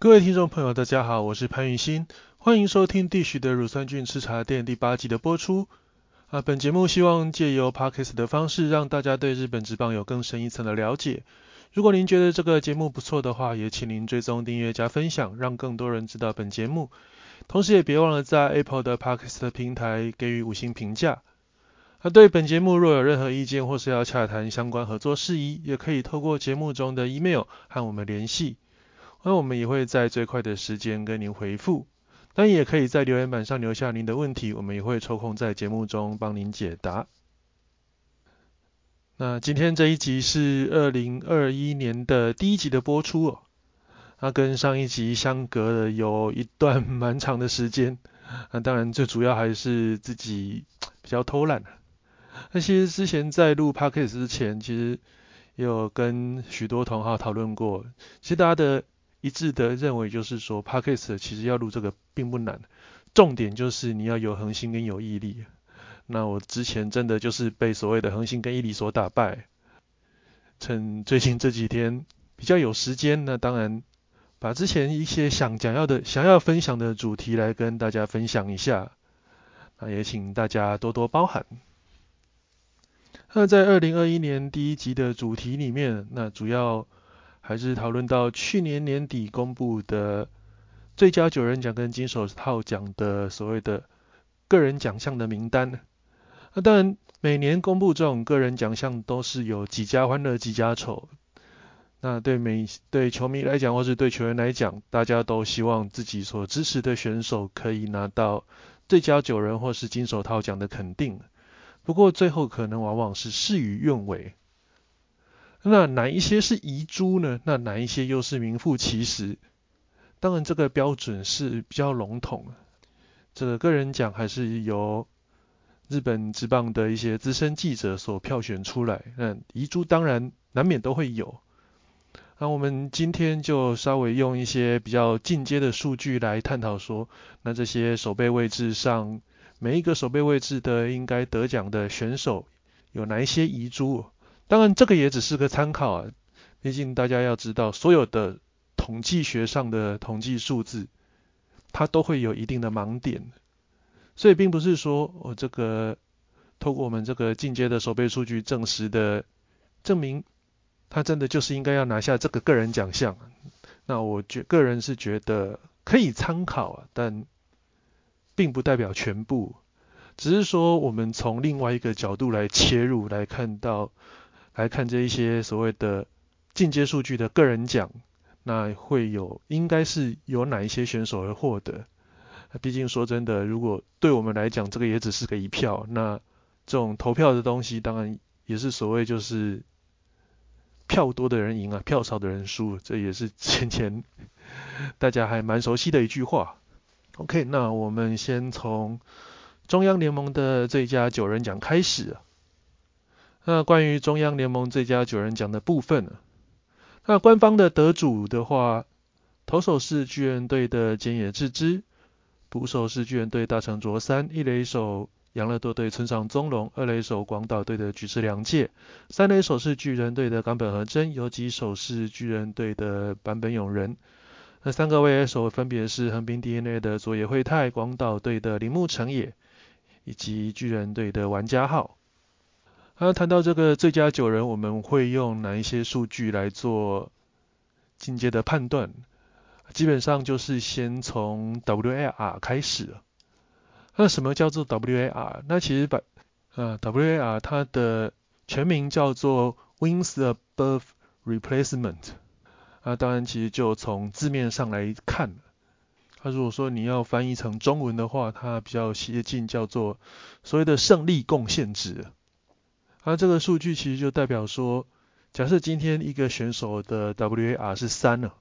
各位听众朋友，大家好，我是潘玉新，欢迎收听地许的乳酸菌吃茶店第八季的播出。啊，本节目希望借由 podcast 的方式，让大家对日本职棒有更深一层的了解。如果您觉得这个节目不错的话，也请您追踪订阅加分享，让更多人知道本节目。同时也别忘了在 Apple 的 podcast 平台给予五星评价。啊，对本节目若有任何意见或是要洽谈相关合作事宜，也可以透过节目中的 email 和我们联系。那我们也会在最快的时间跟您回复，当然也可以在留言板上留下您的问题，我们也会抽空在节目中帮您解答。那今天这一集是二零二一年的第一集的播出哦，那跟上一集相隔了有一段 蛮长的时间，那当然最主要还是自己比较偷懒。那其实之前在录 podcast 之前，其实也有跟许多同好讨论过，其实大家的。一致的认为就是说，Podcast 其实要录这个并不难，重点就是你要有恒心跟有毅力。那我之前真的就是被所谓的恒心跟毅力所打败。趁最近这几天比较有时间，那当然把之前一些想讲要的、想要分享的主题来跟大家分享一下。那也请大家多多包涵。那在二零二一年第一集的主题里面，那主要。还是讨论到去年年底公布的最佳九人奖跟金手套奖的所谓的个人奖项的名单。那当然，每年公布这种个人奖项都是有几家欢乐几家愁。那对每对球迷来讲，或是对球员来讲，大家都希望自己所支持的选手可以拿到最佳九人或是金手套奖的肯定。不过最后可能往往是事与愿违。那哪一些是遗珠呢？那哪一些又是名副其实？当然，这个标准是比较笼统。这个个人奖还是由日本职棒的一些资深记者所票选出来。那遗珠当然难免都会有。那我们今天就稍微用一些比较进阶的数据来探讨说，那这些守备位置上，每一个守备位置的应该得奖的选手有哪一些遗珠？当然，这个也只是个参考啊。毕竟大家要知道，所有的统计学上的统计数字，它都会有一定的盲点。所以，并不是说我这个透过我们这个进阶的手背数据证实的，证明他真的就是应该要拿下这个个人奖项。那我觉个人是觉得可以参考啊，但并不代表全部。只是说，我们从另外一个角度来切入，来看到。来看这一些所谓的进阶数据的个人奖，那会有应该是有哪一些选手而获得？毕竟说真的，如果对我们来讲，这个也只是个一票，那这种投票的东西，当然也是所谓就是票多的人赢啊，票少的人输，这也是前前 大家还蛮熟悉的一句话。OK，那我们先从中央联盟的最佳九人奖开始。那关于中央联盟最佳九人奖的部分呢？那官方的得主的话，投手是巨人队的菅野智之，捕手是巨人队大城卓三，一垒手养乐多队村上宗隆，二垒手广岛队的菊池良介，三垒手是巨人队的冈本和真，游击手是巨人队的坂本勇人。那三个外野手分别是横滨 DNA 的佐野惠太，广岛队的铃木成也，以及巨人队的玩家号。那谈到这个最佳九人，我们会用哪一些数据来做进阶的判断？基本上就是先从 WAR 开始。那什么叫做 WAR？那其实把呃 WAR 它的全名叫做 Wins Above Replacement。啊，当然其实就从字面上来看，它如果说你要翻译成中文的话，它比较接近叫做所谓的胜利贡献值。那这个数据其实就代表说，假设今天一个选手的 WAR 是三了，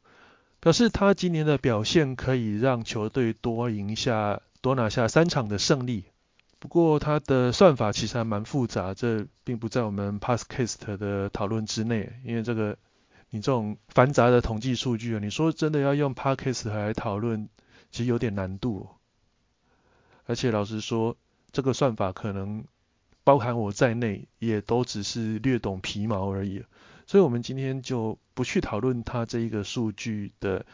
表示他今年的表现可以让球队多赢下、多拿下三场的胜利。不过他的算法其实还蛮复杂，这并不在我们 Passcast 的讨论之内，因为这个你这种繁杂的统计数据啊，你说真的要用 Passcast 来讨论，其实有点难度。而且老实说，这个算法可能。包含我在内，也都只是略懂皮毛而已，所以我们今天就不去讨论它这一个数据的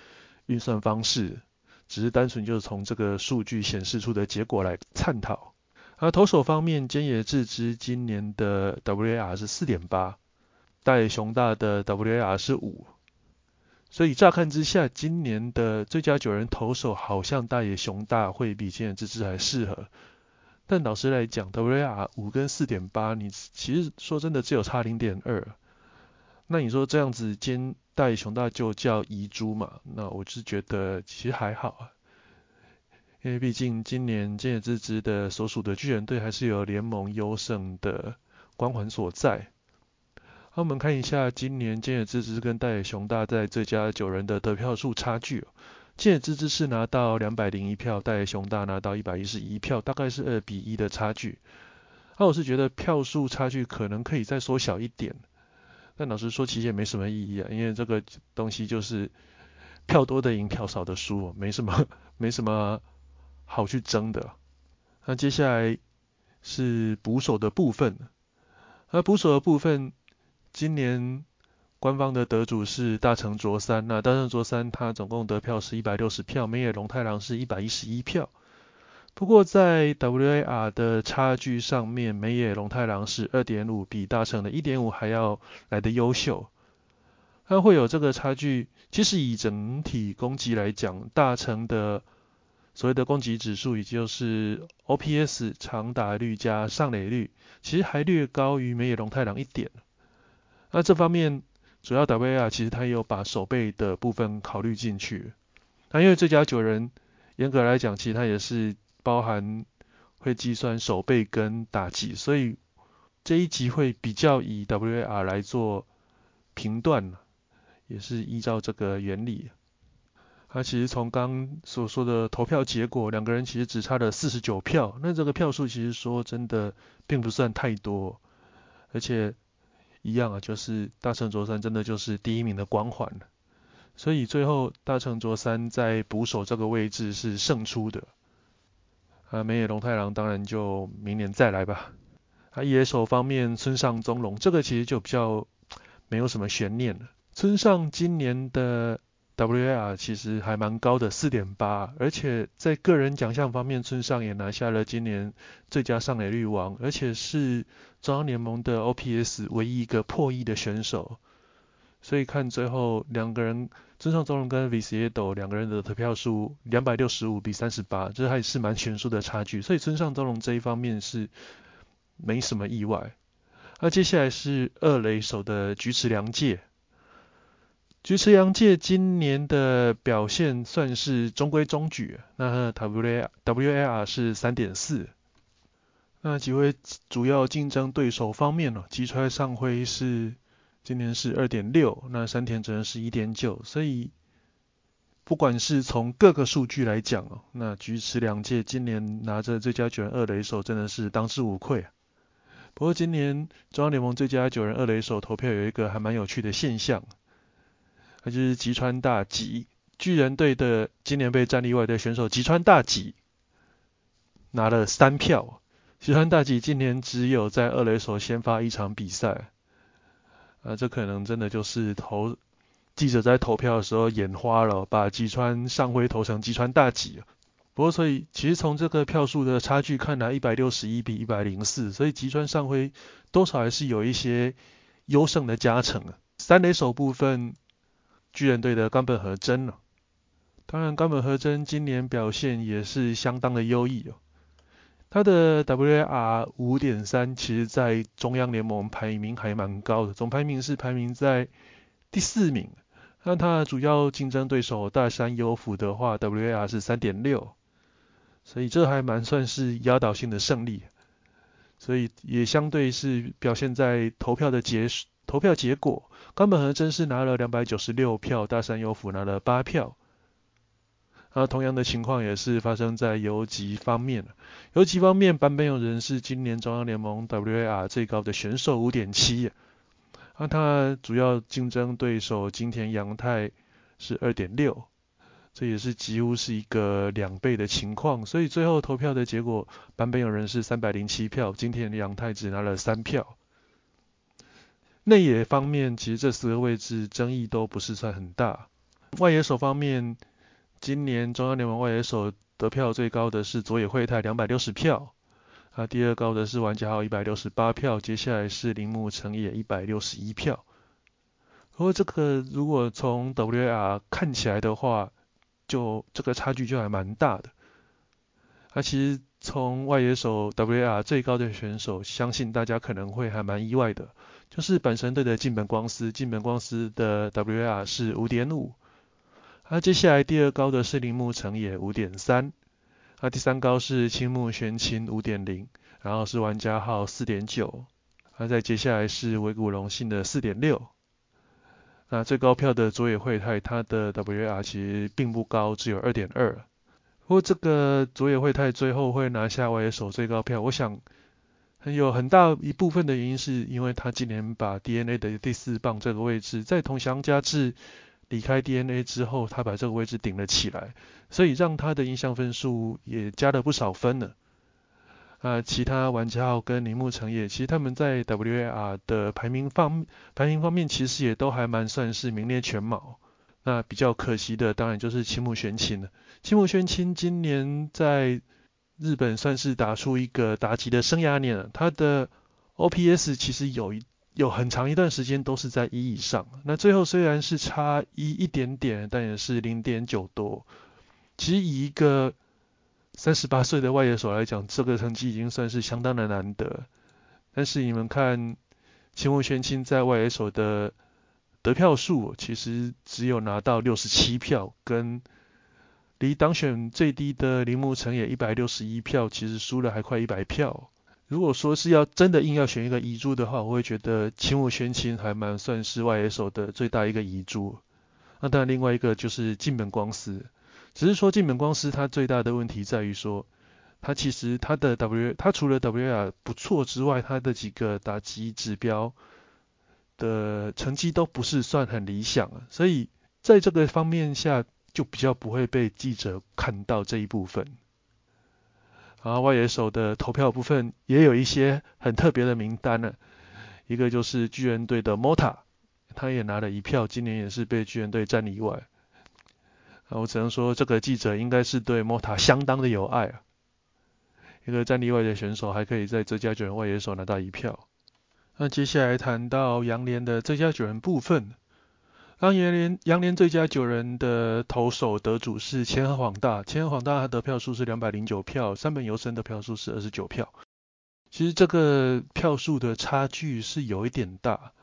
运算方式，只是单纯就是从这个数据显示出的结果来探讨。而投手方面，菅野智之今年的 WAR 是四点八，大野雄大的 WAR 是五，所以乍看之下，今年的最佳九人投手好像大野雄大会比菅野智之还适合。但老实来讲，WAR 五跟四点八，你其实说真的只有差零点二。那你说这样子兼大雄大就叫遗珠嘛？那我是觉得其实还好啊，因为毕竟今年菅野智之的所属的巨人队还是有联盟优胜的光环所在。好，我们看一下今年菅野智之跟大野雄大在最佳九人的得票数差距。建之之是拿到两百零一票，戴雄大拿到一百一十一票，大概是二比一的差距。那我是觉得票数差距可能可以再缩小一点，但老实说其实也没什么意义啊，因为这个东西就是票多的赢，票少的输，没什么没什么好去争的。那接下来是捕手的部分，而捕手的部分今年。官方的得主是大成卓三，那大成卓三他总共得票是一百六十票，美野龙太郎是一百一十一票。不过在 WAR 的差距上面，美野龙太郎是二点五，比大成的一点五还要来的优秀。它会有这个差距，其实以整体攻击来讲，大成的所谓的攻击指数，也就是 OPS 长打率加上垒率，其实还略高于美野龙太郎一点。那这方面。主要 WAR 其实它也有把手背的部分考虑进去，那因为最佳九人严格来讲，其实它也是包含会计算手背跟打击，所以这一集会比较以 WAR 来做评断，也是依照这个原理。他其实从刚所说的投票结果，两个人其实只差了四十九票，那这个票数其实说真的并不算太多，而且。一样啊，就是大成卓三真的就是第一名的光环所以最后大成卓三在捕手这个位置是胜出的。啊，美野龙太郎当然就明年再来吧。啊，野手方面村上宗隆这个其实就比较没有什么悬念了。村上今年的。WAR 其实还蛮高的，四点八，而且在个人奖项方面，村上也拿下了今年最佳上垒率王，而且是中央联盟的 OPS 唯一一个破亿的选手。所以看最后两个人，村上宗隆跟 v c a d o 两个人的得票数两百六十五比三十八，这还是蛮悬殊的差距。所以村上宗隆这一方面是没什么意外。那接下来是二垒手的菊池良介。菊池洋介今年的表现算是中规中矩，那 W W A R 是三点四。那几位主要竞争对手方面呢，吉川上辉是今年是二点六，那山田哲人是一点九，所以不管是从各个数据来讲哦，那菊池洋介今年拿着最佳九人二垒手真的是当之无愧。不过今年中央联盟最佳九人二垒手投票有一个还蛮有趣的现象。那就是吉川大吉，巨人队的今年被战例外的选手吉川大吉拿了三票。吉川大吉今年只有在二垒手先发一场比赛，啊，这可能真的就是投记者在投票的时候眼花了，把吉川上辉投成吉川大吉。不过所以其实从这个票数的差距看来，一百六十一比一百零四，所以吉川上辉多少还是有一些优胜的加成啊。三垒手部分。巨人队的冈本和真了，当然冈本和真今年表现也是相当的优异哦。他的 WAR 五点三，其实在中央联盟排名还蛮高的，总排名是排名在第四名。那他的主要竞争对手大山优辅的话，WAR 是三点六，所以这还蛮算是压倒性的胜利。所以也相对是表现在投票的结束投票结果。冈本和真是拿了两百九十六票，大山优辅拿了八票。啊，同样的情况也是发生在游击方面。游击方面，坂本勇人是今年中央联盟 WAR 最高的选手，五点七。那他主要竞争对手金田洋太是二点六，这也是几乎是一个两倍的情况。所以最后投票的结果，坂本勇人是三百零七票，金田洋太只拿了三票。内野方面，其实这四个位置争议都不是算很大。外野手方面，今年中央联盟外野手得票最高的是佐野惠太两百六十票，啊，第二高的是玩家号一百六十八票，接下来是铃木成也一百六十一票。不过这个如果从 WR 看起来的话，就这个差距就还蛮大的。啊，其实从外野手 WR 最高的选手，相信大家可能会还蛮意外的，就是本神队的近本光司，近本光司的 WAR 是五点五。那接下来第二高的是铃木成也五点三，那第三高是青木玄清五点零，然后是玩家号四点九，那再接下来是尾谷隆信的四点六，那最高票的佐野惠太，他的 WR 其实并不高，只有二点二。不过这个佐野惠太最后会拿下外野手最高票，我想很有很大一部分的原因是因为他今年把 DNA 的第四棒这个位置在同乡加志。离开 DNA 之后，他把这个位置顶了起来，所以让他的印象分数也加了不少分呢。啊，其他玩家跟铃木成也，其实他们在 WAR 的排名方排名方面，其实也都还蛮算是名列前茅。那比较可惜的，当然就是青木玄清了。青木玄清今年在日本算是打出一个打击的生涯年了，他的 OPS 其实有一。有很长一段时间都是在一以上，那最后虽然是差一一点点，但也是零点九多。其实以一个三十八岁的外野手来讲，这个成绩已经算是相当的难得。但是你们看，青木玄清在外野手的得票数，其实只有拿到六十七票，跟离当选最低的铃木成也一百六十一票，其实输了还快一百票。如果说是要真的硬要选一个遗珠的话，我会觉得青木宣清还蛮算是外野手的最大一个遗珠。那当然另外一个就是近本光司，只是说近本光司他最大的问题在于说，他其实他的 W 他除了 WR 不错之外，他的几个打击指标的成绩都不是算很理想，所以在这个方面下就比较不会被记者看到这一部分。然后外野手的投票部分也有一些很特别的名单呢，一个就是巨人队的 Mota，他也拿了一票，今年也是被巨人队战例外。啊，我只能说这个记者应该是对 Mota 相当的有爱啊。一个战例外的选手还可以在最佳九人外野手拿到一票。那接下来谈到杨联的最佳九人部分。当杨联杨联最佳九人的投手得主是千鹤晃大，千鹤晃大他得票数是两百零九票，三本游生的票数是二十九票。其实这个票数的差距是有一点大，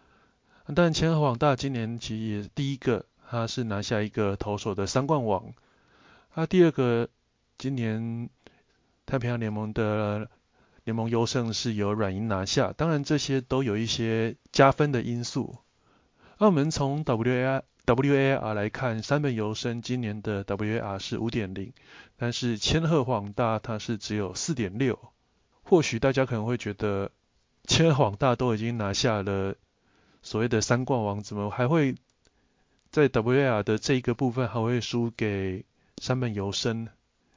但千鹤晃大今年其实也第一个，他是拿下一个投手的三冠王。他第二个，今年太平洋联盟的联盟优胜是由软银拿下，当然这些都有一些加分的因素。那我们从 WAR WAR 来看，三本游生今年的 WAR 是五点零，但是千鹤晃大它是只有四点六。或许大家可能会觉得，千鹤晃大都已经拿下了所谓的三冠王，怎么还会在 WAR 的这一个部分还会输给三本游生？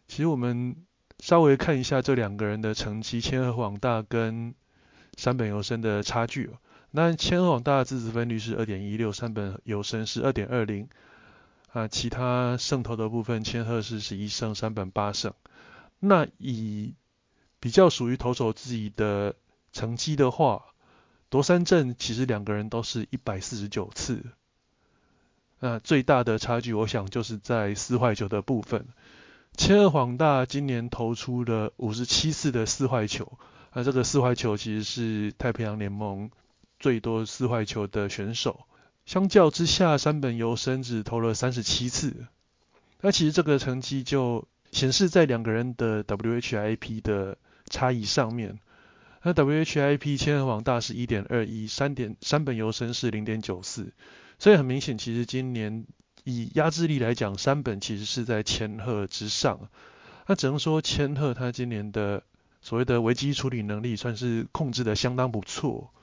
其实我们稍微看一下这两个人的成绩，千鹤晃大跟三本游生的差距。那千鹤大的自责分率是二点一六，三本有生是二点二零，啊，其他胜投的部分，千鹤是十一胜，三本八胜。那以比较属于投手自己的成绩的话，夺三振其实两个人都是一百四十九次，那最大的差距我想就是在四坏球的部分，千鹤晃大今年投出了五十七次的四坏球，那这个四坏球其实是太平洋联盟。最多四坏球的选手，相较之下，山本由生只投了三十七次。那其实这个成绩就显示在两个人的 WHIP 的差异上面。那 WHIP 千人王大是一点二一，三点山本由生是零点九四。所以很明显，其实今年以压制力来讲，山本其实是在千鹤之上。那只能说千鹤他今年的所谓的危机处理能力算是控制的相当不错。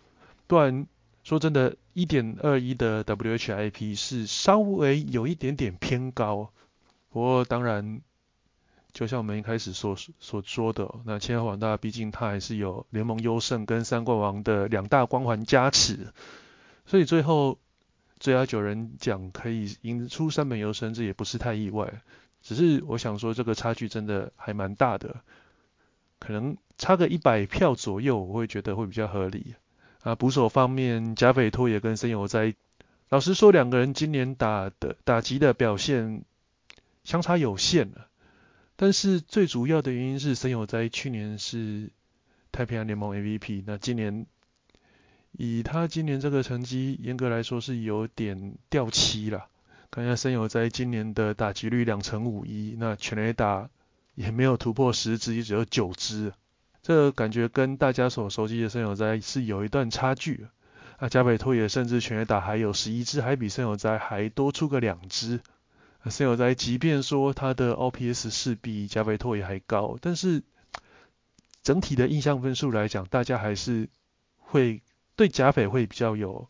段说真的，一点二一的 WHIP 是稍微有一点点偏高。不过当然，就像我们一开始所所说的，那千鹤广大毕竟他还是有联盟优胜跟三冠王的两大光环加持，所以最后最佳九人奖可以赢出三本优胜，这也不是太意外。只是我想说，这个差距真的还蛮大的，可能差个一百票左右，我会觉得会比较合理。啊，捕手方面，贾斐托也跟森友在，老实说，两个人今年打的打击的表现相差有限了。但是最主要的原因是森友在去年是太平洋联盟 MVP，那今年以他今年这个成绩，严格来说是有点掉漆了。看一下森友在今年的打击率两成五一，那全垒打也没有突破十支，也只有九支。这感觉跟大家所熟悉的森友哉是有一段差距。啊，加北托也甚至全垒打还有十一支，还比森友哉还多出个两支。森友哉即便说他的 OPS 是比加北托也还高，但是整体的印象分数来讲，大家还是会对加北会比较有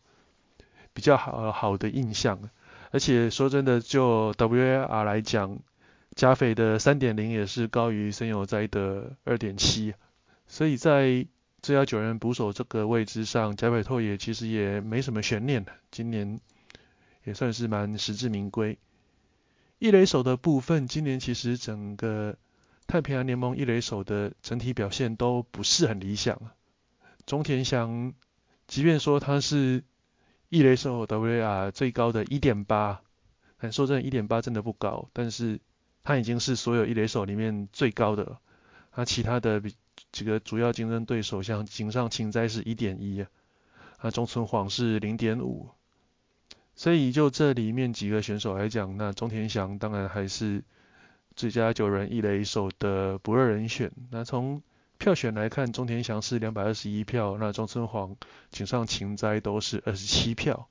比较好好的印象。而且说真的，就 WAR 来讲，加斐的三点零也是高于森友哉的二点七。所以在这幺九人捕手这个位置上，贾北拓也其实也没什么悬念的，今年也算是蛮实至名归。一垒手的部分，今年其实整个太平洋联盟一垒手的整体表现都不是很理想。中田翔，即便说他是一垒手 WAR 最高的一点八，但说真的，一点八真的不高，但是他已经是所有一垒手里面最高的，他其他的比。几个主要竞争对手，像井上晴哉是一点一，啊，中村晃是零点五，所以就这里面几个选手来讲，那中田翔当然还是最佳九人一垒手的不二人选。那从票选来看，中田翔是两百二十一票，那中村晃、井上晴哉都是二十七票。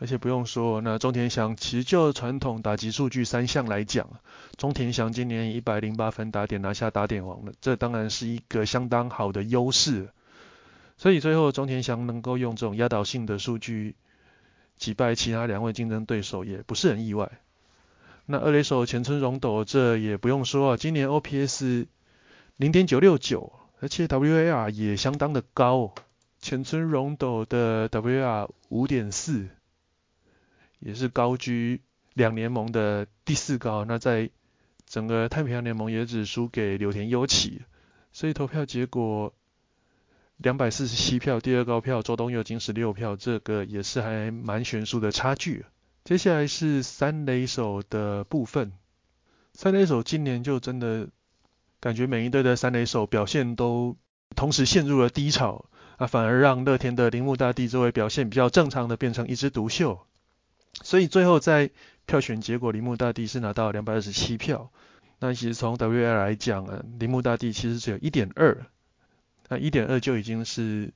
而且不用说，那中田翔其实就传统打击数据三项来讲，中田翔今年一百零八分打点拿下打点王了，这当然是一个相当好的优势。所以最后中田翔能够用这种压倒性的数据击败其他两位竞争对手，也不是很意外。那二垒手前村荣斗这也不用说啊，今年 OPS 零点九六九，而且 WAR 也相当的高，前村荣斗的 WAR 五点四。也是高居两联盟的第四高，那在整个太平洋联盟也只输给柳田优起，所以投票结果两百四十七票，第二高票周东佑仅十六票，这个也是还蛮悬殊的差距。接下来是三垒手的部分，三垒手今年就真的感觉每一队的三垒手表现都同时陷入了低潮，啊，反而让乐天的铃木大地这位表现比较正常的变成一枝独秀。所以最后在票选结果，铃木大地是拿到两百二十七票。那其实从 WL 来讲啊，铃木大地其实只有一点二，那一点二就已经是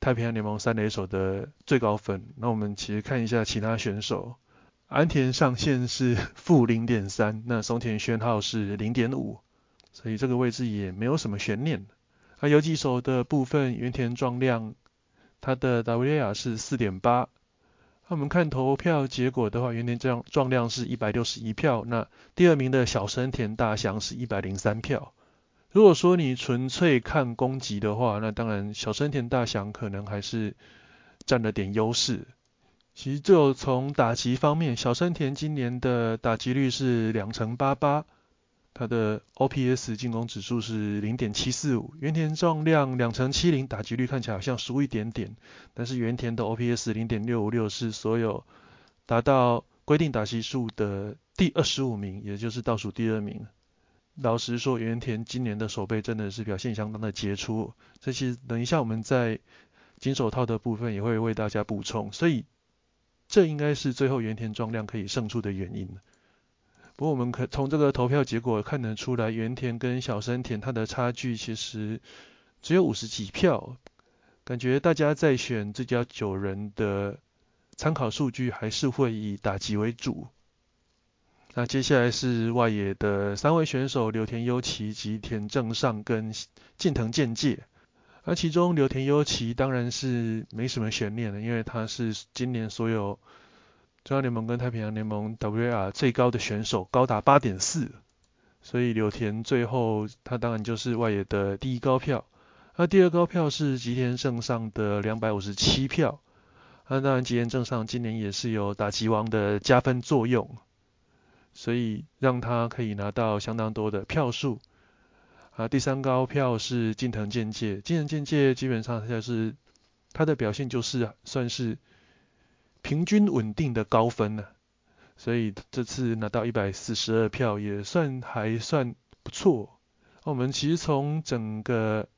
太平洋联盟三垒手的最高分。那我们其实看一下其他选手，安田上限是负零点三，那松田宣浩是零点五，所以这个位置也没有什么悬念。那游击手的部分，原田壮亮，他的 WL 是四点八。那我们看投票结果的话，原田壮壮量是一百六十一票，那第二名的小生田大祥是一百零三票。如果说你纯粹看攻击的话，那当然小生田大祥可能还是占了点优势。其实就从打击方面，小生田今年的打击率是两成八八。他的 OPS 进攻指数是零点七四五，原田壮量两成七零，打击率看起来好像输一点点，但是原田的 OPS 零点六五六是所有达到规定打击数的第二十五名，也就是倒数第二名。老实说，原田今年的守备真的是表现相当的杰出，这些等一下我们在金手套的部分也会为大家补充，所以这应该是最后原田壮量可以胜出的原因。不过我们可从这个投票结果看得出来，原田跟小生田他的差距其实只有五十几票，感觉大家在选这家九人的参考数据还是会以打击为主。那接下来是外野的三位选手刘田优起、吉田正尚跟近藤健介，而其中刘田优起当然是没什么悬念的，因为他是今年所有。中央联盟跟太平洋联盟 WAR 最高的选手高达八点四，所以柳田最后他当然就是外野的第一高票。那第二高票是吉田胜上的两百五十七票。那当然吉田正上今年也是有打击王的加分作用。所以让他可以拿到相当多的票数。啊，第三高票是近藤健介，近藤健介基本上就是他的表现就是算是平均稳定的高分了，所以这次拿到一百四十二票也算还算不错。我们其实从整个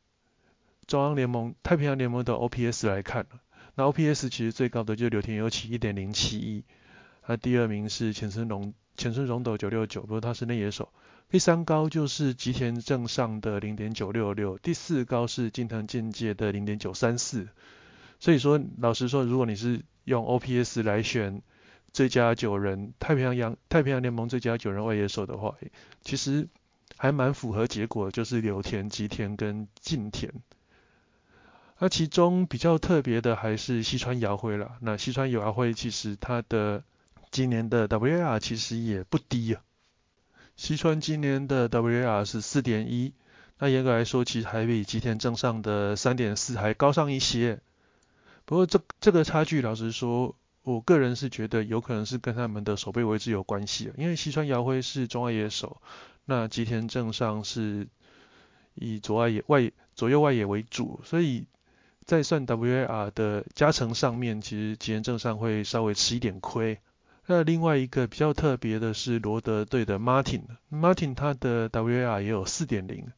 中央联盟、太平洋联盟的 OPS 来看，那 OPS 其实最高的就是柳田优起一点零七一，那第二名是前村荣前村荣斗九六九，不过他是内野手。第三高就是吉田正尚的零点九六六，第四高是金藤健介的零点九三四。所以说，老实说，如果你是用 OPS 来选最佳九人太平洋洋太平洋联盟最佳九人外野手的话，其实还蛮符合结果，就是柳田、吉田跟近田。那其中比较特别的还是西川遥辉了。那西川遥辉其实他的今年的 WAR 其实也不低啊。西川今年的 WAR 是四点一，那严格来说，其实还比吉田正上的三点四还高上一些。不过这这个差距，老实说，我个人是觉得有可能是跟他们的守备位置有关系。因为西川遥辉是中外野手，那吉田正上是以左外野外左右外野为主，所以在算 WAR 的加成上面，其实吉田正上会稍微吃一点亏。那另外一个比较特别的是罗德队的 Martin，Martin 他的 WAR 也有四点零。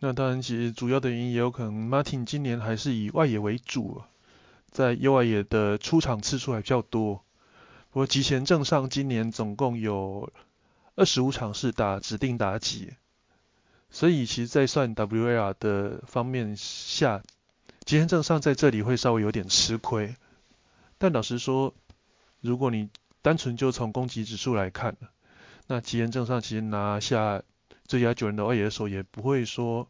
那当然，其实主要的原因也有可能 Martin 今年还是以外野为主，在右外野的出场次数还比较多。不过吉贤正上今年总共有二十五场是打指定打击，所以其实在算 WAR 的方面下，吉贤正上在这里会稍微有点吃亏。但老实说，如果你单纯就从攻击指数来看，那吉贤正上其实拿下最佳九人的外野的时候也不会说，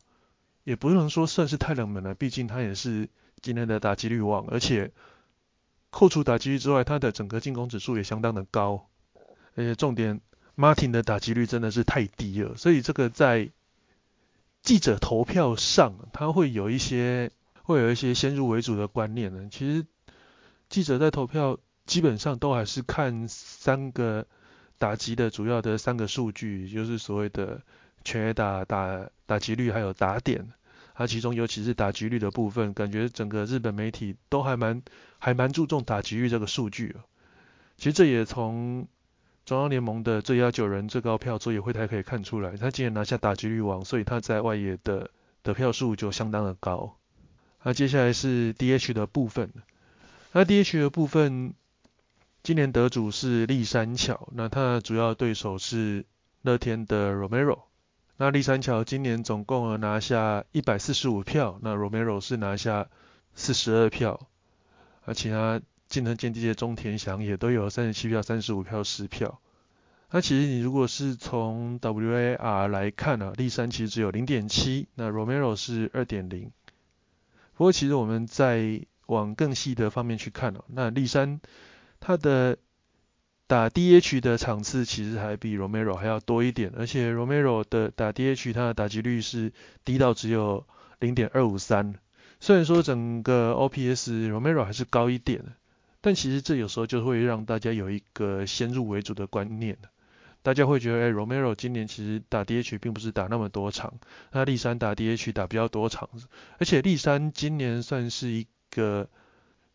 也不能说算是太冷门了，毕竟他也是今天的打击率王，而且扣除打击率之外，他的整个进攻指数也相当的高，而且重点，Martin 的打击率真的是太低了，所以这个在记者投票上，他会有一些会有一些先入为主的观念呢。其实记者在投票。基本上都还是看三个打击的主要的三个数据，就是所谓的全垒打打打击率还有打点，它其中尤其是打击率的部分，感觉整个日本媒体都还蛮还蛮注重打击率这个数据其实这也从中央联盟的最佳九人最高票作业会台可以看出来，他今年拿下打击率王，所以他在外野的得票数就相当的高。那接下来是 DH 的部分，那 DH 的部分。今年得主是立山巧，那他的主要对手是乐天的 Romero。那立山桥今年总共拿下一百四十五票，那 Romero 是拿下四十二票，而其他近藤健介、中田翔也都有三十七票、三十五票、十票。那其实你如果是从 WAR 来看呢，立山其实只有零点七，那 Romero 是二点零。不过其实我们在往更细的方面去看哦，那立山。他的打 DH 的场次其实还比 Romero 还要多一点，而且 Romero 的打 DH 他的打击率是低到只有零点二五三。虽然说整个 OPS Romero 还是高一点，但其实这有时候就会让大家有一个先入为主的观念，大家会觉得，哎，Romero 今年其实打 DH 并不是打那么多场，那立山打 DH 打比较多场，而且立山今年算是一个。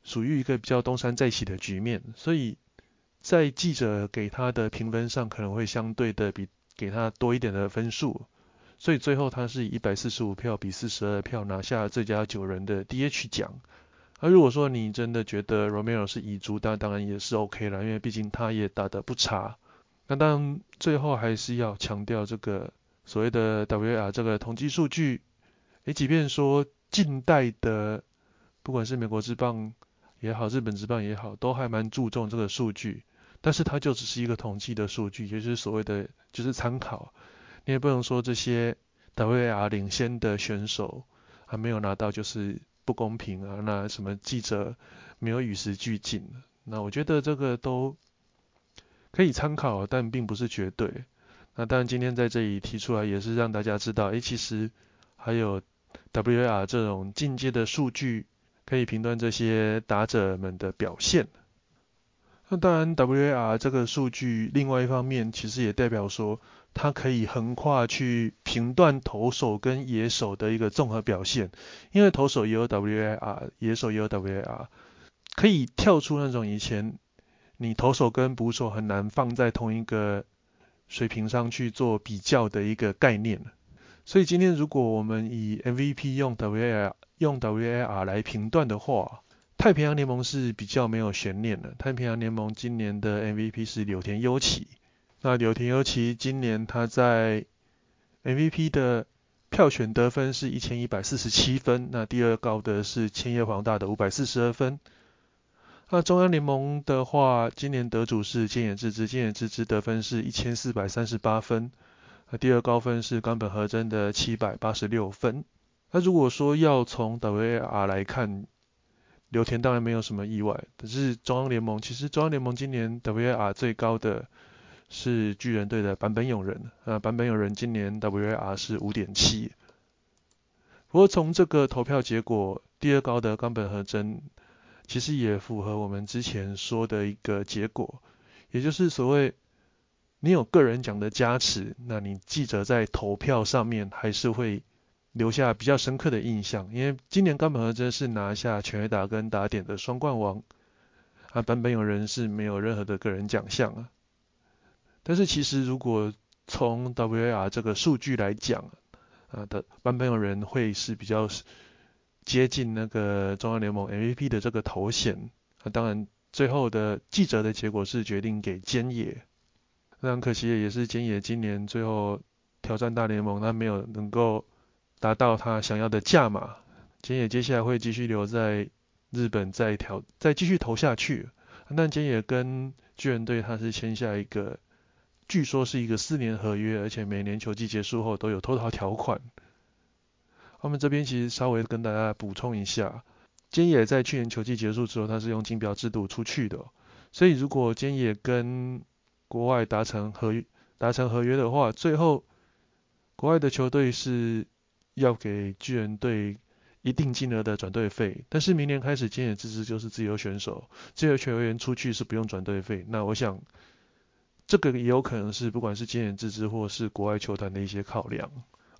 属于一个比较东山再起的局面，所以在记者给他的评分上可能会相对的比给他多一点的分数，所以最后他是以一百四十五票比四十二票拿下最佳九人的 DH 奖。那如果说你真的觉得 Romero 是遗珠，那当然也是 OK 了，因为毕竟他也打得不差。那当然最后还是要强调这个所谓的 WAR 这个统计数据，诶，即便说近代的不管是美国之棒。也好，日本职棒也好，都还蛮注重这个数据，但是它就只是一个统计的数据，也就是所谓的就是参考。你也不能说这些 WAR 领先的选手还没有拿到就是不公平啊，那什么记者没有与时俱进？那我觉得这个都可以参考，但并不是绝对。那当然今天在这里提出来也是让大家知道，诶，其实还有 WAR 这种进阶的数据。可以评断这些打者们的表现。那当然，WAR 这个数据，另外一方面其实也代表说，它可以横跨去评断投手跟野手的一个综合表现，因为投手也有 WAR，野手也有 WAR，可以跳出那种以前你投手跟捕手很难放在同一个水平上去做比较的一个概念。所以今天如果我们以 MVP 用 WAR 用 WAR 来评断的话，太平洋联盟是比较没有悬念的。太平洋联盟今年的 MVP 是柳田优起。那柳田优起今年他在 MVP 的票选得分是一千一百四十七分，那第二高的是千叶黄大的五百四十二分。那中央联盟的话，今年得主是菅野智之，菅野智之得分是一千四百三十八分。那第二高分是冈本和真的七百八十六分。那如果说要从 WAR 来看，刘田当然没有什么意外，可是中央联盟其实中央联盟今年 WAR 最高的是巨人队的坂本勇人，啊坂本勇人今年 WAR 是五点七。不过从这个投票结果，第二高的冈本和真其实也符合我们之前说的一个结果，也就是所谓你有个人奖的加持，那你记者在投票上面还是会。留下比较深刻的印象，因为今年冈本和真是拿下全垒打跟打点的双冠王，啊，版本有人是没有任何的个人奖项啊。但是其实如果从 WAR 这个数据来讲，啊的版本有人会是比较接近那个中央联盟 MVP 的这个头衔，啊，当然最后的记者的结果是决定给菅野，非常可惜的也是坚野今年最后挑战大联盟，他没有能够。达到他想要的价码，菅野接下来会继续留在日本，再调再继续投下去。但菅野跟巨人队他是签下一个，据说是一个四年合约，而且每年球季结束后都有偷逃条款。我们这边其实稍微跟大家补充一下，菅野在去年球季结束之后，他是用金标制度出去的，所以如果菅野跟国外达成合约达成合约的话，最后国外的球队是。要给巨人队一定金额的转队费，但是明年开始，菅野之之就是自由选手，自由球员出去是不用转队费。那我想，这个也有可能是不管是菅野之之或是国外球团的一些考量。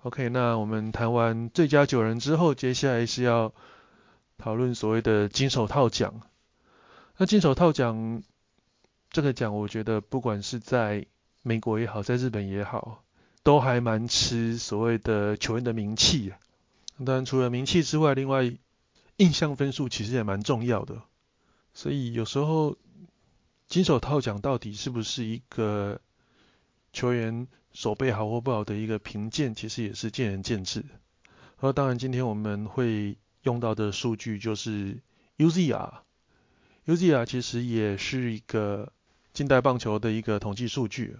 OK，那我们谈完最佳九人之后，接下来是要讨论所谓的金手套奖。那金手套奖这个奖，我觉得不管是在美国也好，在日本也好。都还蛮吃所谓的球员的名气啊，当然除了名气之外，另外印象分数其实也蛮重要的。所以有时候金手套奖到底是不是一个球员手背好或不好的一个评鉴，其实也是见仁见智。而当然今天我们会用到的数据就是 UZR，UZR 其实也是一个近代棒球的一个统计数据。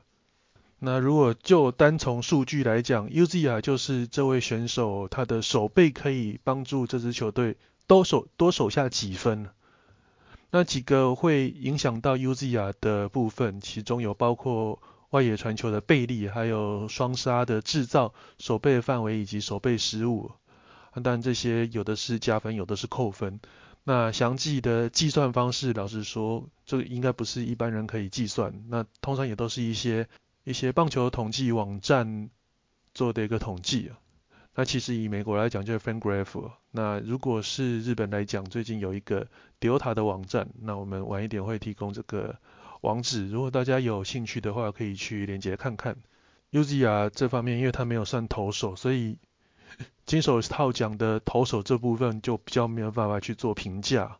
那如果就单从数据来讲，UZR 就是这位选手他的手背可以帮助这支球队多守多守下几分。那几个会影响到 UZR 的部分，其中有包括外野传球的背力，还有双杀的制造、手背范围以及手背失误。当然这些有的是加分，有的是扣分。那详细的计算方式，老实说，这应该不是一般人可以计算。那通常也都是一些。一些棒球统计网站做的一个统计啊，那其实以美国来讲就是 FanGraph，那如果是日本来讲，最近有一个 Delta 的网站，那我们晚一点会提供这个网址，如果大家有兴趣的话，可以去连接看看。UZR 这方面，因为它没有算投手，所以 金手套奖的投手这部分就比较没有办法去做评价。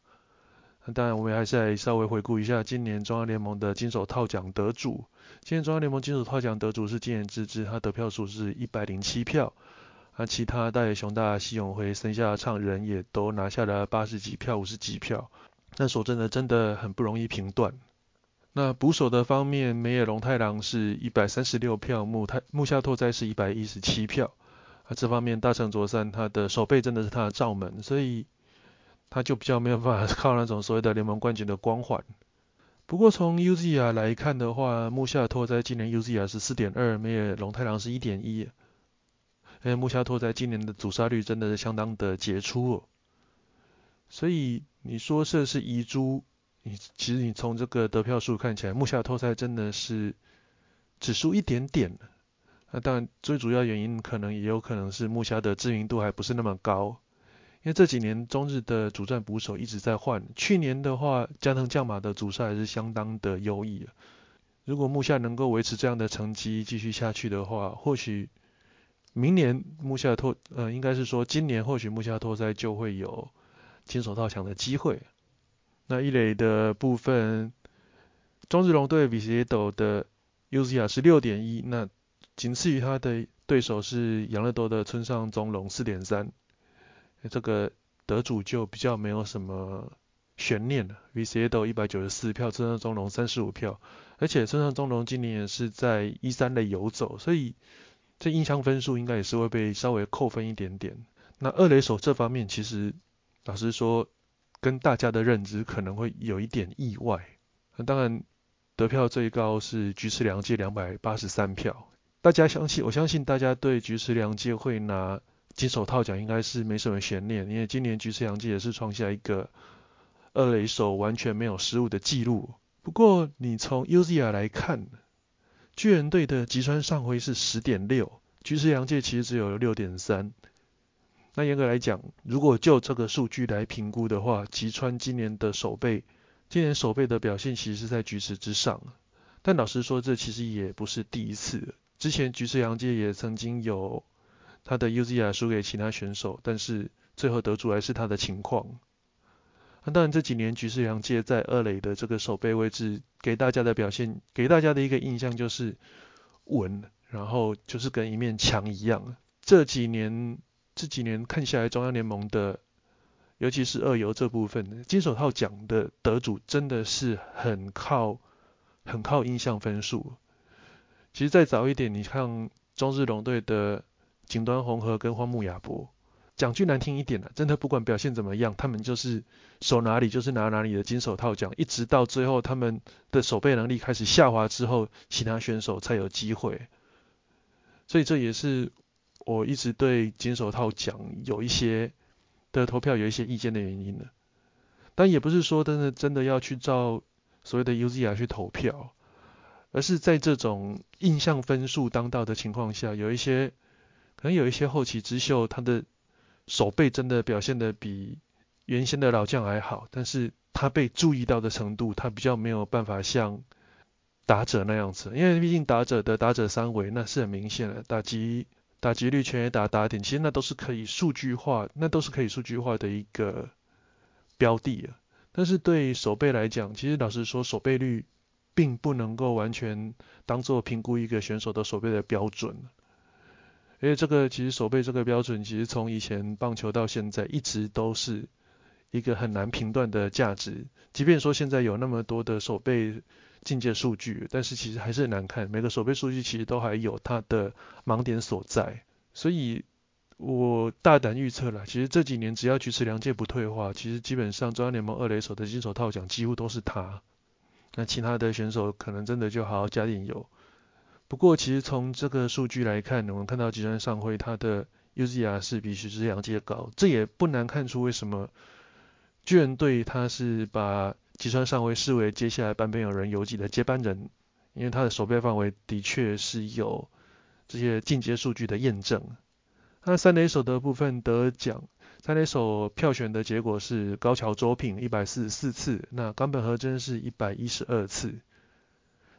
当然，我们还是来稍微回顾一下今年中央联盟的金手套奖得主。今年中央联盟金手套奖得主是金野之之，他得票数是一百零七票。那其他大野雄大、西永辉、森下畅人也都拿下了八十几票、五十几票。那说真的，真的很不容易评断。那捕手的方面，梅野龙太郎是一百三十六票，木太木下拓哉是一百一十七票。啊，这方面大成卓三他的手背真的是他的罩门，所以。他就比较没有办法靠那种所谓的联盟冠军的光环。不过从 UZR 来看的话，木下拓在今年 UZR 是四点二，没有龙太郎是一点一。哎，木下拓在今年的主杀率真的是相当的杰出哦。所以你说这是遗珠，你其实你从这个得票数看起来，木下拓哉真的是只输一点点。那当然，最主要原因可能也有可能是木下的知名度还不是那么高，因为这几年中日的主战捕手一直在换。去年的话，加藤将马的主帅还是相当的优异。如果木下能够维持这样的成绩继续下去的话，或许明年木下拓呃，应该是说今年或许木下拓哉就会有金手套奖的机会。那一垒的部分，中日龙队比杰斗的 u z i a 是六点一，那仅次于他的对手是养乐多的村上中龙四点三，这个得主就比较没有什么悬念了。VCA 一百九十四票，村上中龙三十五票，而且村上中龙今年也是在一三类游走，所以这印象分数应该也是会被稍微扣分一点点。那二垒手这方面，其实老实说，跟大家的认知可能会有一点意外。那当然得票最高是菊池良介两百八十三票。大家相信，我相信大家对菊池良介会拿金手套奖应该是没什么悬念，因为今年菊池洋介也是创下一个二垒手完全没有失误的记录。不过你从 UZR 来看，巨人队的吉川上辉是十点六，菊池洋介其实只有六点三。那严格来讲，如果就这个数据来评估的话，吉川今年的守备，今年守备的表现其实是在菊池之上。但老实说，这其实也不是第一次。之前菊池洋介也曾经有他的 UZR 输给其他选手，但是最后得主还是他的情况。那当然这几年菊池洋介在二垒的这个守备位置给大家的表现，给大家的一个印象就是稳，然后就是跟一面墙一样。这几年这几年看下来，中央联盟的尤其是二游这部分金手套奖的得主真的是很靠很靠印象分数。其实再早一点，你看中日龙队的井端红和跟荒木雅博，讲句难听一点的，真的不管表现怎么样，他们就是守哪里就是拿哪里的金手套奖，一直到最后他们的守备能力开始下滑之后，其他选手才有机会。所以这也是我一直对金手套奖有一些的投票有一些意见的原因呢。但也不是说真的真的要去照所谓的 UZR 去投票。而是在这种印象分数当道的情况下，有一些可能有一些后起之秀，他的手背真的表现的比原先的老将还好，但是他被注意到的程度，他比较没有办法像打者那样子，因为毕竟打者的打者三围那是很明显的，打击打击率、全垒打、打点，其实那都是可以数据化，那都是可以数据化的一个标的啊。但是对手背来讲，其实老实说，手背率。并不能够完全当做评估一个选手的手背的标准，因为这个其实手背这个标准，其实从以前棒球到现在一直都是一个很难评断的价值。即便说现在有那么多的手背境界数据，但是其实还是很难看。每个手背数据其实都还有它的盲点所在。所以我大胆预测了，其实这几年只要菊池良介不退化，其实基本上中央联盟二垒手的金手套奖几乎都是他。那其他的选手可能真的就好好加点油。不过其实从这个数据来看，我们看到吉川上辉他的 UZR 是比徐志阳阶高，这也不难看出为什么巨人队他是把吉川上辉视为接下来坂本有人游击的接班人，因为他的守备范围的确是有这些进阶数据的验证。那三垒手的部分得奖。三垒手票选的结果是高桥周平一百四十四次，那冈本和真是一百一十二次。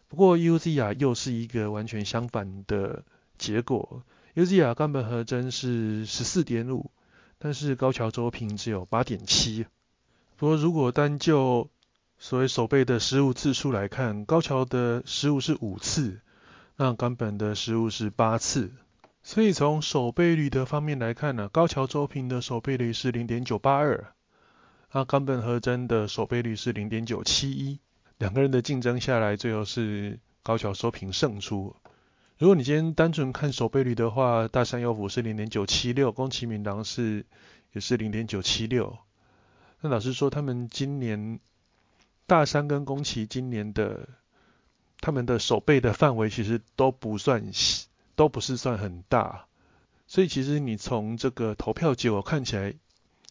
不过 u z i 又是一个完全相反的结果 u z i 冈本和真是十四点五，但是高桥周平只有八点七。不过如果单就所谓守备的失误次数来看，高桥的失误是五次，那冈本的失误是八次。所以从守备率的方面来看呢，高桥周平的守备率是零点九八二，那冈本和真的守备率是零点九七一，两个人的竞争下来，最后是高桥周平胜出。如果你今天单纯看守备率的话，大山优辅是零点九七六，宫崎明郎是也是零点九七六。那老实说，他们今年大山跟宫崎今年的他们的守备的范围其实都不算。都不是算很大，所以其实你从这个投票结果看起来，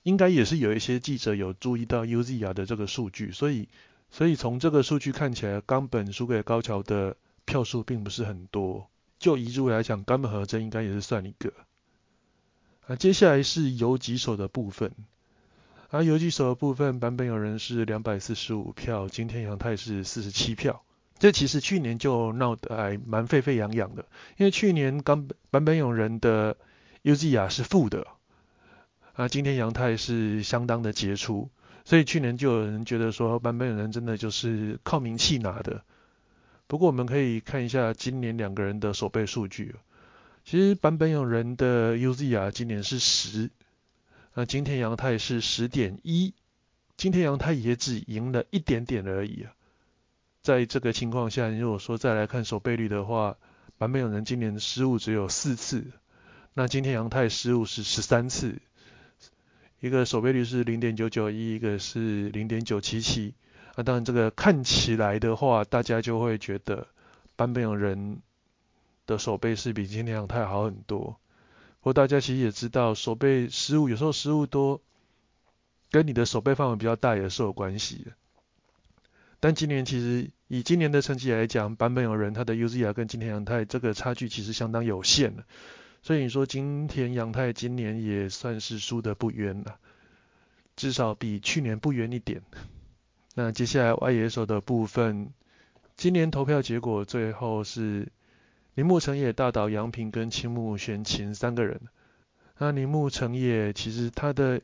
应该也是有一些记者有注意到 UZR 的这个数据，所以所以从这个数据看起来，冈本输给高桥的票数并不是很多。就遗珠来讲，冈本和真应该也是算一个。啊，接下来是游击手的部分。啊，游击手的部分，版本有人是两百四十五票，今天阳太是四十七票。这其实去年就闹得还蛮沸沸扬扬的，因为去年冈本版本有人的 UZI 是负的，啊，今天阳太是相当的杰出，所以去年就有人觉得说版本有人真的就是靠名气拿的。不过我们可以看一下今年两个人的守备数据，其实版本有人的 UZI 今年是十，那今天阳太是十点一，今天阳太也只赢了一点点而已啊。在这个情况下，如果说再来看守备率的话，版本有人今年失误只有四次，那今天阳太失误是十三次，一个守备率是零点九九一，一个是零点九七七。那当然这个看起来的话，大家就会觉得版本有人的守备是比今天阳太好很多。不过大家其实也知道，守备失误有时候失误多，跟你的守备范围比较大也是有关系的。但今年其实以今年的成绩来讲，版本有人他的 UZI 跟金田阳太这个差距其实相当有限的，所以你说金田洋太今年也算是输得不冤了，至少比去年不冤一点。那接下来外野手的部分，今年投票结果最后是铃木成也、大岛洋平跟青木玄琴三个人。那铃木成也其实他的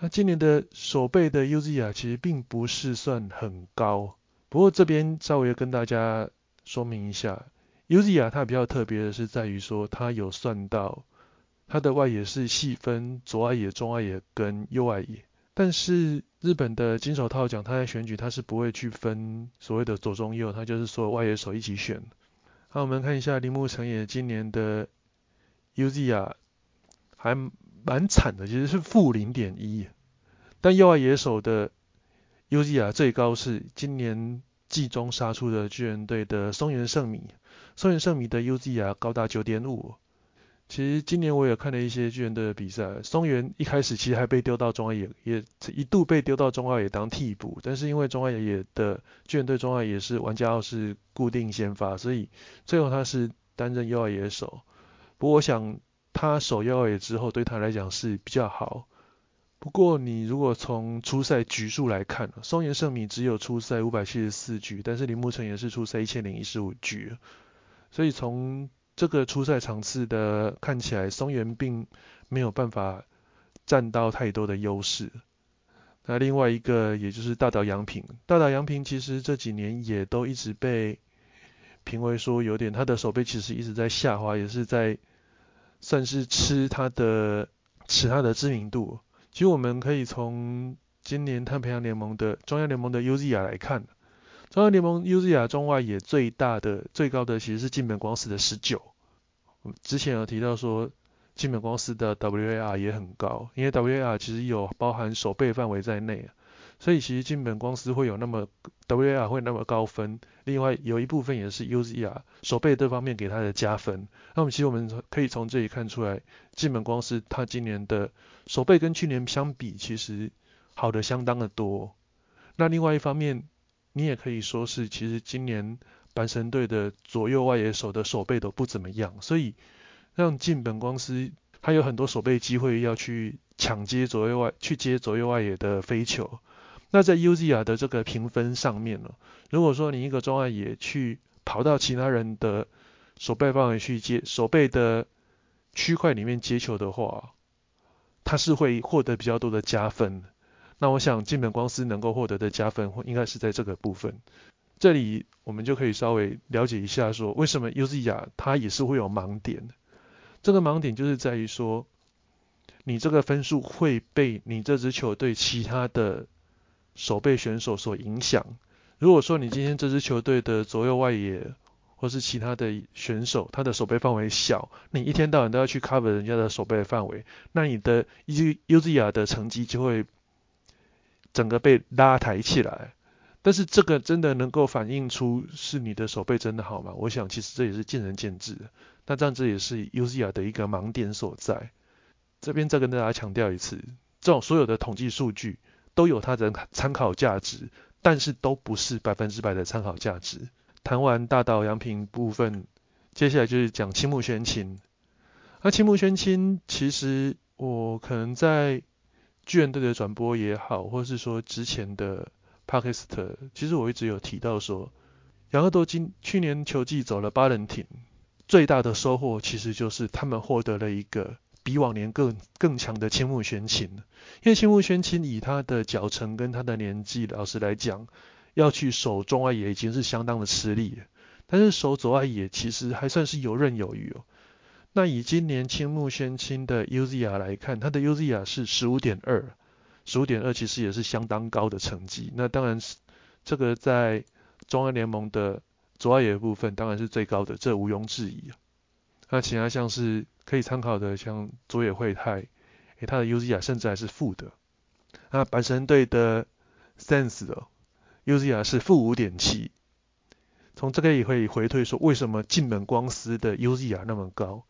那今年的守备的 UZ 啊，其实并不是算很高。不过这边稍微跟大家说明一下 UZI 啊，它比较特别的是在于说，它有算到它的外野是细分左外野、中外野跟右外野。但是日本的金手套奖，它在选举它是不会去分所谓的左中右，它就是所有外野手一起选。好，我们看一下铃木成也今年的 UZI 啊，还。蛮惨的，其实是负零点一。但右外野手的 UZI 啊最高是今年季中杀出的巨人队的松原圣米，松原圣米的 UZ 啊高达九点五。其实今年我也看了一些巨人队的比赛，松原一开始其实还被丢到中外野，也一度被丢到中外野当替补，但是因为中外野的巨人队中外野是玩家号是固定先发，所以最后他是担任右外野手。不过我想。他守右野之后，对他来讲是比较好。不过你如果从初赛局数来看，松原圣米只有初赛五百七十四局，但是铃木成也是初赛一千零一十五局。所以从这个初赛场次的看起来，松原并没有办法占到太多的优势。那另外一个也就是大岛洋平，大岛洋平其实这几年也都一直被评为说有点他的手背其实一直在下滑，也是在。算是吃他的吃他的知名度。其实我们可以从今年太平洋联盟的中央联盟的 UZI 来看，中央联盟 UZI 中外野最大的最高的其实是金本光司的十九。之前有提到说金本光司的 WAR 也很高，因为 WAR 其实有包含守备范围在内。所以其实金本光司会有那么 WAR 会那么高分，另外有一部分也是 UZR 守备这方面给他的加分。那么其实我们可以从这里看出来，金本光司他今年的守备跟去年相比，其实好的相当的多。那另外一方面，你也可以说是其实今年阪神队的左右外野手的守备都不怎么样，所以让金本光司他有很多守备机会要去抢接左右外去接左右外野的飞球。那在 u z i 的这个评分上面呢，如果说你一个中外野去跑到其他人的守备范围去接守备的区块里面接球的话，他是会获得比较多的加分。那我想金本光司能够获得的加分，应该是在这个部分。这里我们就可以稍微了解一下，说为什么 UZR 它也是会有盲点。这个盲点就是在于说，你这个分数会被你这支球队其他的。守备选手所影响。如果说你今天这支球队的左右外野或是其他的选手，他的守备范围小，你一天到晚都要去 cover 人家的守备范围，那你的 U U Z R 的成绩就会整个被拉抬起来。但是这个真的能够反映出是你的手背真的好吗？我想其实这也是见仁见智。那这样子也是 U Z R 的一个盲点所在。这边再跟大家强调一次，这种所有的统计数据。都有它的参考价值，但是都不是百分之百的参考价值。谈完大岛洋平部分，接下来就是讲青木宣清。那青木宣清，其实我可能在巨人队的转播也好，或是说之前的 p a k i s t 其实我一直有提到说，杨乐多今去年球季走了八人艇，最大的收获其实就是他们获得了一个比往年更更强的青木宣清。因为青木宣清以他的脚程跟他的年纪，老实来讲，要去守中外野已经是相当的吃力了。但是守左外野其实还算是游刃有余哦。那以今年青木宣清的 UZR 来看，他的 UZR 是十五点二，十五点二其实也是相当高的成绩。那当然是这个在中央联盟的左外野部分当然是最高的，这毋庸置疑。那其他像是可以参考的，像佐野惠太，诶，他的 UZR 甚至还是负的。那阪神队的 Sense 哦，UZR 是负五点七。从这个也可以回推说，为什么近本光司的 UZR 那么高？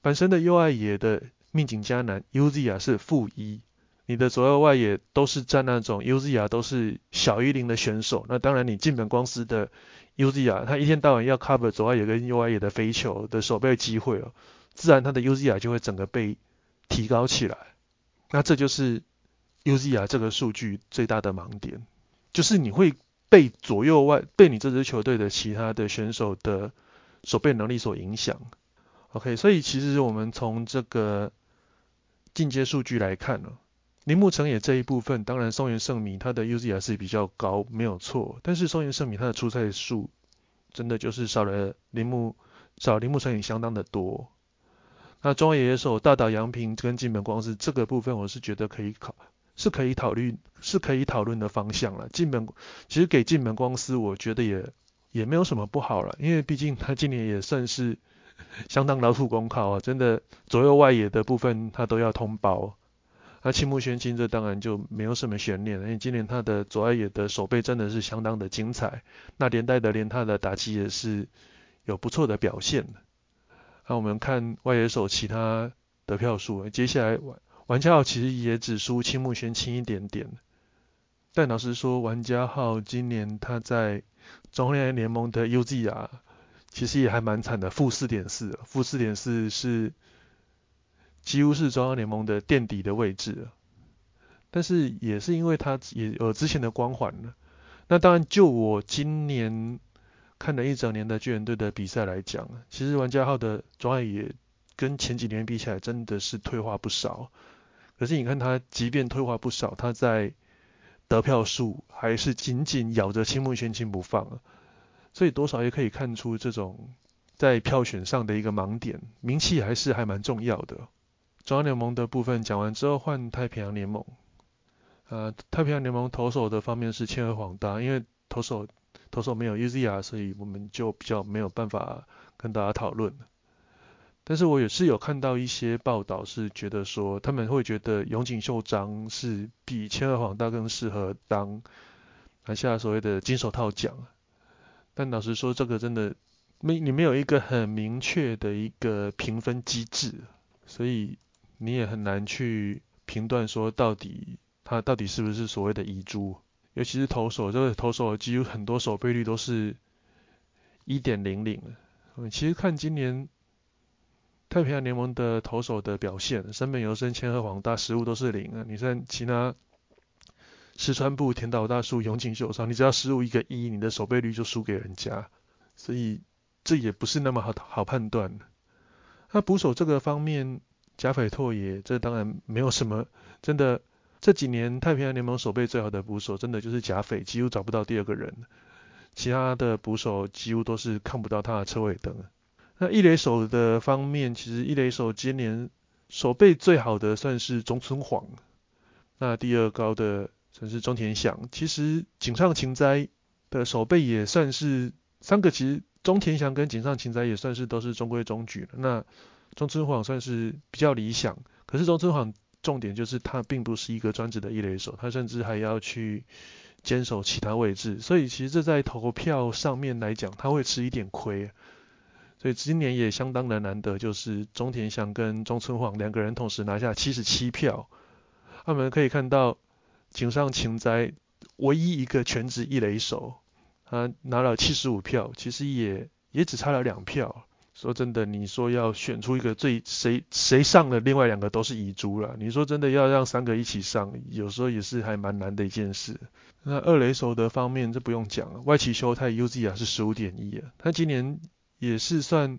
本身的右外野的命景加难 UZR 是负一，你的左右外野都是占那种 UZR 都是小于零的选手，那当然你进本光司的 UZR，他一天到晚要 cover 左外野跟右外野的飞球的守备机会哦，自然他的 UZR 就会整个被提高起来。那这就是 UZR 这个数据最大的盲点，就是你会被左右外被你这支球队的其他的选手的守备能力所影响。OK，所以其实我们从这个进阶数据来看呢，铃木成也这一部分，当然松原圣弥他的 UZR 是比较高，没有错。但是松原圣弥他的出赛数真的就是少了铃木少铃木成也相当的多。那中野野手大岛洋平跟金本光是这个部分，我是觉得可以考是可以考虑是可以讨论的方向了。金本其实给金本光司，我觉得也也没有什么不好了，因为毕竟他今年也算是。相当劳苦功靠啊，真的左右外野的部分他都要通包。那青木宣清这当然就没有什么悬念，因为今年他的左外野的守备真的是相当的精彩，那连带的连他的打击也是有不错的表现。那我们看外野手其他得票数，接下来玩玩家号其实也只输青木宣清一点点。但老实说，玩家号今年他在中联联盟的 UZR。其实也还蛮惨的，负四点四，负四点四是几乎是中央联盟的垫底的位置。但是也是因为他也有之前的光环了。那当然，就我今年看了一整年的巨人队的比赛来讲，其实玩家号的状态也跟前几年比起来真的是退化不少。可是你看他，即便退化不少，他在得票数还是紧紧咬着青木玄清不放。所以多少也可以看出这种在票选上的一个盲点，名气还是还蛮重要的。中央联盟的部分讲完之后，换太平洋联盟。呃，太平洋联盟投手的方面是千鹤晃大，因为投手投手没有 UZR，所以我们就比较没有办法跟大家讨论。但是我也是有看到一些报道，是觉得说他们会觉得永井秀章是比千鹤晃大更适合当拿下所谓的金手套奖。但老实说，这个真的没你没有一个很明确的一个评分机制，所以你也很难去评断说到底他到底是不是所谓的遗珠。尤其是投手，这个投手几乎很多守备率都是一点零零。其实看今年太平洋联盟的投手的表现，山本由生、千鹤黄大失误都是零啊。你看其他。石川部、田岛大树、永井秀伤，你只要失误一个一，你的守备率就输给人家，所以这也不是那么好好判断。那捕手这个方面，甲斐拓也，这当然没有什么，真的这几年太平洋联盟守备最好的捕手，真的就是甲斐，几乎找不到第二个人。其他的捕手几乎都是看不到他的车尾灯。那一垒手的方面，其实一垒手今年守备最好的算是中村晃，那第二高的。甚至中田翔，其实井上晴哉的守备也算是三个，其实中田翔跟井上晴哉也算是都是中规中矩。那中村晃算是比较理想，可是中村晃重点就是他并不是一个专职的一垒手，他甚至还要去坚守其他位置，所以其实这在投票上面来讲，他会吃一点亏。所以今年也相当的难得，就是中田翔跟中村晃两个人同时拿下七十七票，那我们可以看到。井上晴哉唯一一个全职一垒手，他拿了七十五票，其实也也只差了两票。说真的，你说要选出一个最谁谁上了，另外两个都是遗珠了。你说真的要让三个一起上，有时候也是还蛮难的一件事。那二垒手的方面，这不用讲了，外崎修太 UZ 啊是十五点一啊，他今年也是算，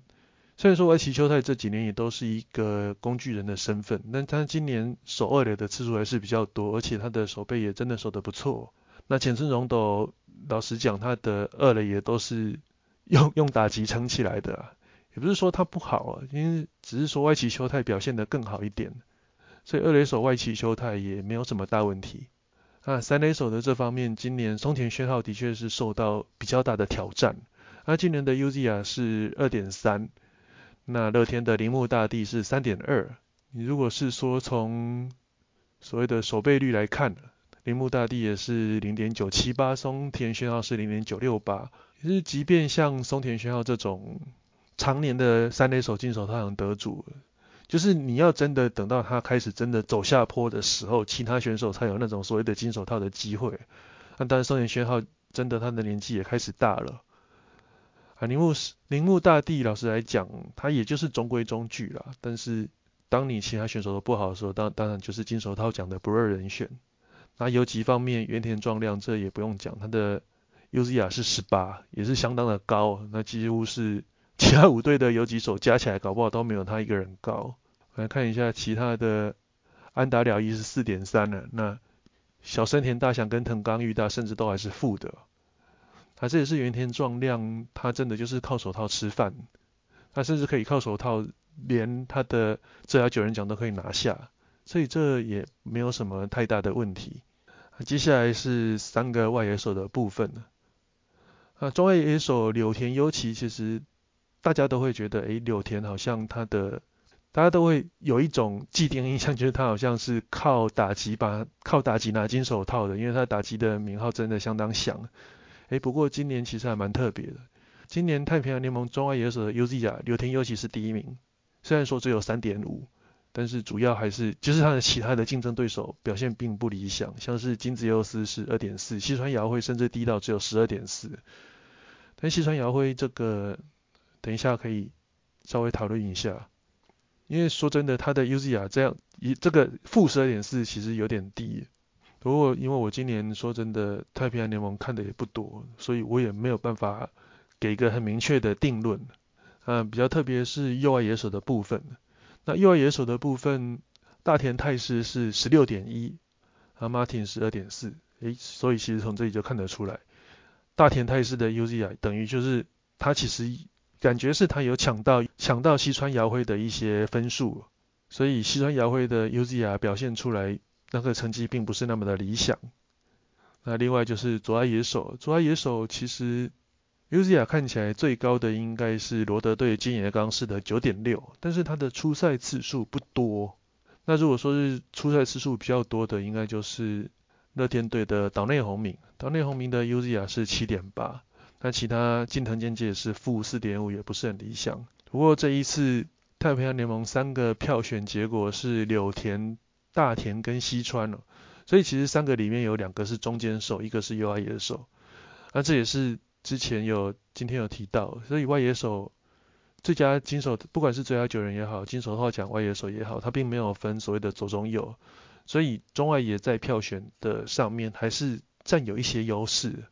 虽然说外崎修太这几年也都是一个工具人的身份，但他今年守二垒的次数还是比较多，而且他的手背也真的守得不错。那浅村荣斗，老实讲，他的二垒也都是用 用打击撑起来的。也不是说他不好啊，因为只是说外崎修太表现得更好一点，所以二垒手外崎修太也没有什么大问题。那三垒手的这方面，今年松田宣浩的确是受到比较大的挑战。那今年的 UZ 啊是二点三，那乐天的铃木大地是三点二。你如果是说从所谓的守备率来看，铃木大地也是零点九七八，松田宣浩是零点九六八。其实即便像松田宣浩这种。常年的三垒手金手套奖得主，就是你要真的等到他开始真的走下坡的时候，其他选手才有那种所谓的金手套的机会。那当然，松田宣浩真的他的年纪也开始大了。啊，铃木铃木大地老师来讲，他也就是中规中矩啦。但是当你其他选手都不好的时候，当当然就是金手套奖的不二人选。那游击方面，原田壮亮这也不用讲，他的 UZR 是十八，也是相当的高，那几乎是。其他五队的游击手加起来，搞不好都没有他一个人高。来看一下其他的，安达了一是四点三了，那小森田大祥跟藤冈裕大甚至都还是负的。他这也是原田壮亮，他真的就是靠手套吃饭，他甚至可以靠手套连他的这条九人奖都可以拿下，所以这也没有什么太大的问题。接下来是三个外野手的部分啊，中外野手柳田优其其实。大家都会觉得，哎，柳田好像他的，大家都会有一种既定印象，觉得他好像是靠打击把靠打击拿金手套的，因为他打击的名号真的相当响。哎，不过今年其实还蛮特别的，今年太平洋联盟中外野手的 UZ 啊，柳田尤其是第一名，虽然说只有三点五，但是主要还是就是他的其他的竞争对手表现并不理想，像是金子优斯是二点四，西川遥辉甚至低到只有十二点四，但西川遥辉这个。等一下可以稍微讨论一下，因为说真的，他的 UZ 啊这样一这个负十二点四其实有点低。不过因为我今年说真的太平洋联盟看的也不多，所以我也没有办法给一个很明确的定论。嗯，比较特别是右外野手的部分，那右外野手的部分，大田泰师是十六点一，啊 Martin 是二点四，诶，所以其实从这里就看得出来，大田泰师的 UZI 等于就是他其实。感觉是他有抢到抢到西川遥辉的一些分数，所以西川遥辉的 UZI 表现出来那个成绩并不是那么的理想。那另外就是左爱野手，左爱野手其实 UZR 看起来最高的应该是罗德队金野刚士的九点六，但是他的出赛次数不多。那如果说是出赛次数比较多的，应该就是乐天队的岛内宏明，岛内宏明的 UZR 是七点八。那其他近藤健介是负四点五，也不是很理想。不过这一次太平洋联盟三个票选结果是柳田、大田跟西川了，所以其实三个里面有两个是中间手，一个是右外野手。那这也是之前有今天有提到，所以外野手最佳金手，不管是最佳九人也好，金手套奖外野手也好，他并没有分所谓的左中右，所以中外野在票选的上面还是占有一些优势。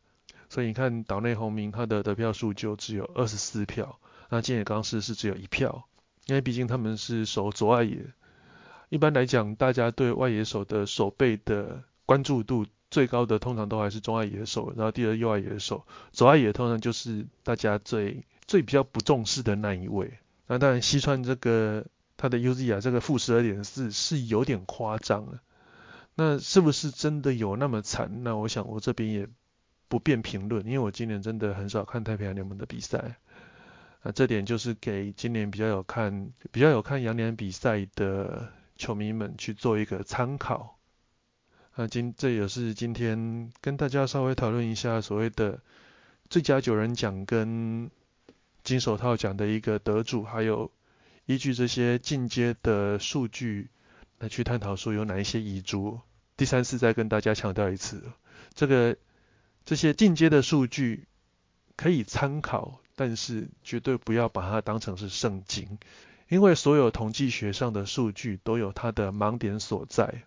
所以你看岛内宏明他的得票数就只有二十四票，那建野刚士是只有一票，因为毕竟他们是守左外野。一般来讲，大家对外野手的手背的关注度最高的，通常都还是中外野手，然后第二右外野手，左外野通常就是大家最最比较不重视的那一位。那当然西川这个他的 UZ 啊，这个负十二点四是有点夸张了。那是不是真的有那么惨？那我想我这边也。不便评论，因为我今年真的很少看太平洋联盟的比赛，啊，这点就是给今年比较有看、比较有看洋联比赛的球迷们去做一个参考。那，今这也是今天跟大家稍微讨论一下所谓的最佳九人奖跟金手套奖的一个得主，还有依据这些进阶的数据来去探讨说有哪一些遗珠。第三次再跟大家强调一次。这个这些进阶的数据可以参考，但是绝对不要把它当成是圣经，因为所有统计学上的数据都有它的盲点所在。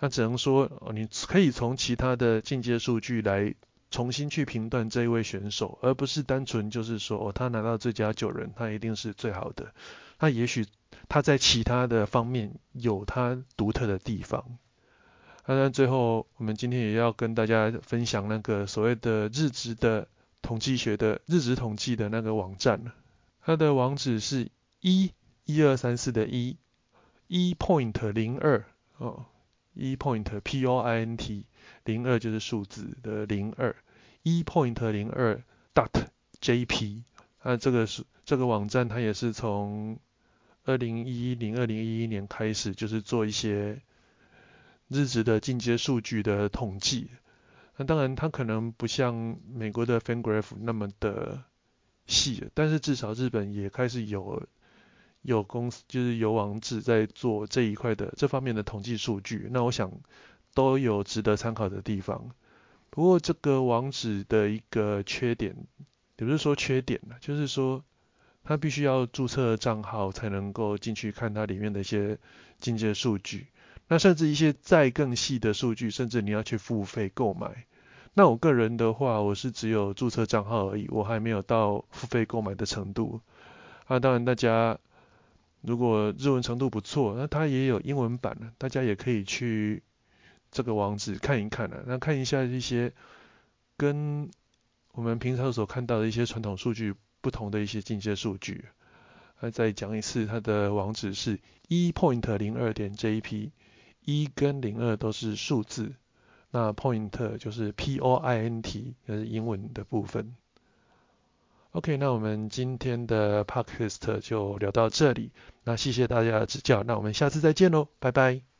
那只能说，你可以从其他的进阶数据来重新去评断这一位选手，而不是单纯就是说，哦，他拿到最佳九人，他一定是最好的。他也许他在其他的方面有他独特的地方。那最后，我们今天也要跟大家分享那个所谓的日值的统计学的日值统计的那个网站，它的网址是一一二三四的一一 point 零二哦。一 point p o i n t 零二就是数字的零二，一 point 零二 dot j p 啊，这个是这个网站，它也是从二零一一零二零一一年开始，就是做一些日值的进阶数据的统计。那当然，它可能不像美国的 FanGraph 那么的细，但是至少日本也开始有。有公司就是有网址在做这一块的这方面的统计数据，那我想都有值得参考的地方。不过这个网址的一个缺点，也不是说缺点了，就是说它必须要注册账号才能够进去看它里面的一些进阶数据。那甚至一些再更细的数据，甚至你要去付费购买。那我个人的话，我是只有注册账号而已，我还没有到付费购买的程度。啊，当然大家。如果日文程度不错，那它也有英文版的，大家也可以去这个网址看一看的。那看一下一些跟我们平常所看到的一些传统数据不同的一些进阶数据。那再讲一次，它的网址是 e point 零二点 jp，一跟零二都是数字，那 point 就是 p o i n t，就是英文的部分。OK，那我们今天的 Podcast 就聊到这里。那谢谢大家的指教，那我们下次再见喽，拜拜。